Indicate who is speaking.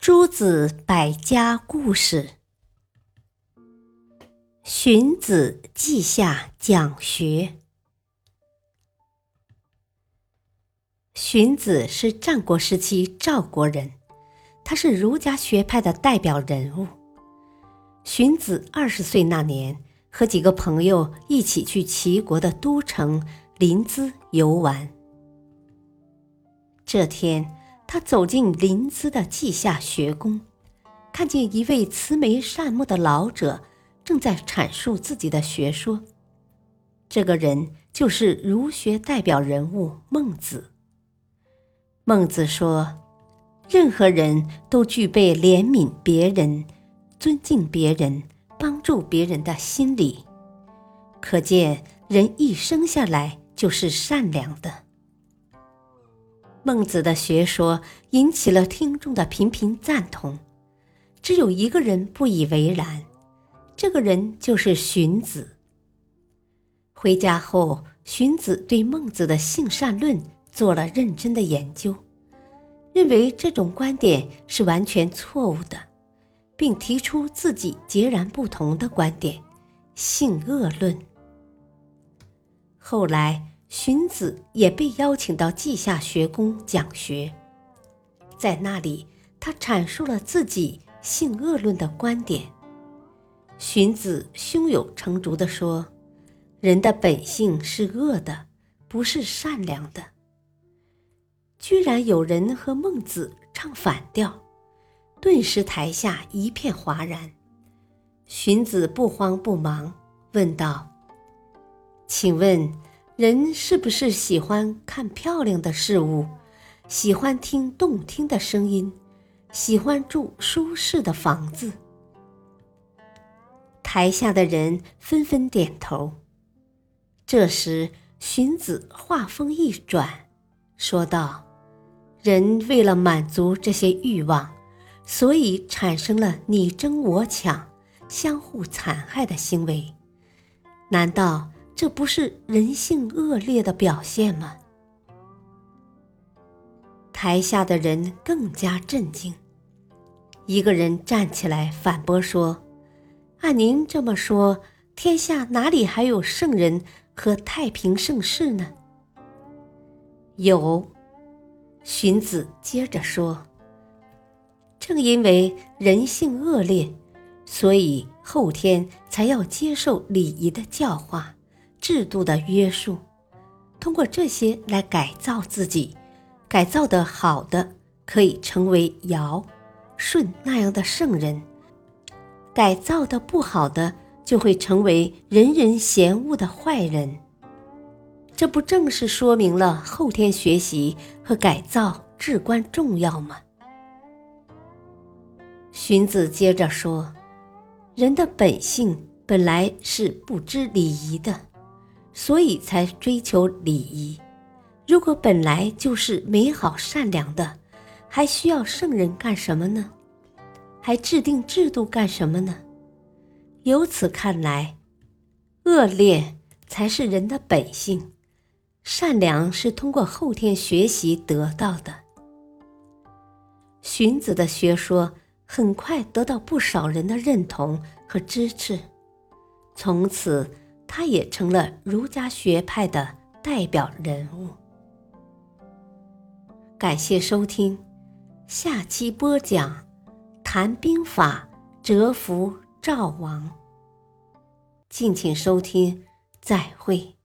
Speaker 1: 诸子百家故事：荀子稷下讲学。荀子是战国时期赵国人，他是儒家学派的代表人物。荀子二十岁那年，和几个朋友一起去齐国的都城临淄游玩。这天，他走进临淄的稷下学宫，看见一位慈眉善目的老者正在阐述自己的学说。这个人就是儒学代表人物孟子。孟子说：“任何人都具备怜悯别人。”尊敬别人、帮助别人的心理，可见人一生下来就是善良的。孟子的学说引起了听众的频频赞同，只有一个人不以为然，这个人就是荀子。回家后，荀子对孟子的性善论做了认真的研究，认为这种观点是完全错误的。并提出自己截然不同的观点——性恶论。后来，荀子也被邀请到稷下学宫讲学，在那里，他阐述了自己性恶论的观点。荀子胸有成竹地说：“人的本性是恶的，不是善良的。”居然有人和孟子唱反调。顿时，台下一片哗然。荀子不慌不忙问道：“请问，人是不是喜欢看漂亮的事物，喜欢听动听的声音，喜欢住舒适的房子？”台下的人纷纷点头。这时，荀子话锋一转，说道：“人为了满足这些欲望。”所以产生了你争我抢、相互残害的行为，难道这不是人性恶劣的表现吗？台下的人更加震惊。一个人站起来反驳说：“按您这么说，天下哪里还有圣人和太平盛世呢？”有，荀子接着说。正因为人性恶劣，所以后天才要接受礼仪的教化、制度的约束，通过这些来改造自己。改造的好的，可以成为尧、舜那样的圣人；改造的不好的，就会成为人人嫌恶的坏人。这不正是说明了后天学习和改造至关重要吗？荀子接着说：“人的本性本来是不知礼仪的，所以才追求礼仪。如果本来就是美好善良的，还需要圣人干什么呢？还制定制度干什么呢？由此看来，恶劣才是人的本性，善良是通过后天学习得到的。”荀子的学说。很快得到不少人的认同和支持，从此他也成了儒家学派的代表人物。感谢收听，下期播讲谈兵法折服赵王。敬请收听，再会。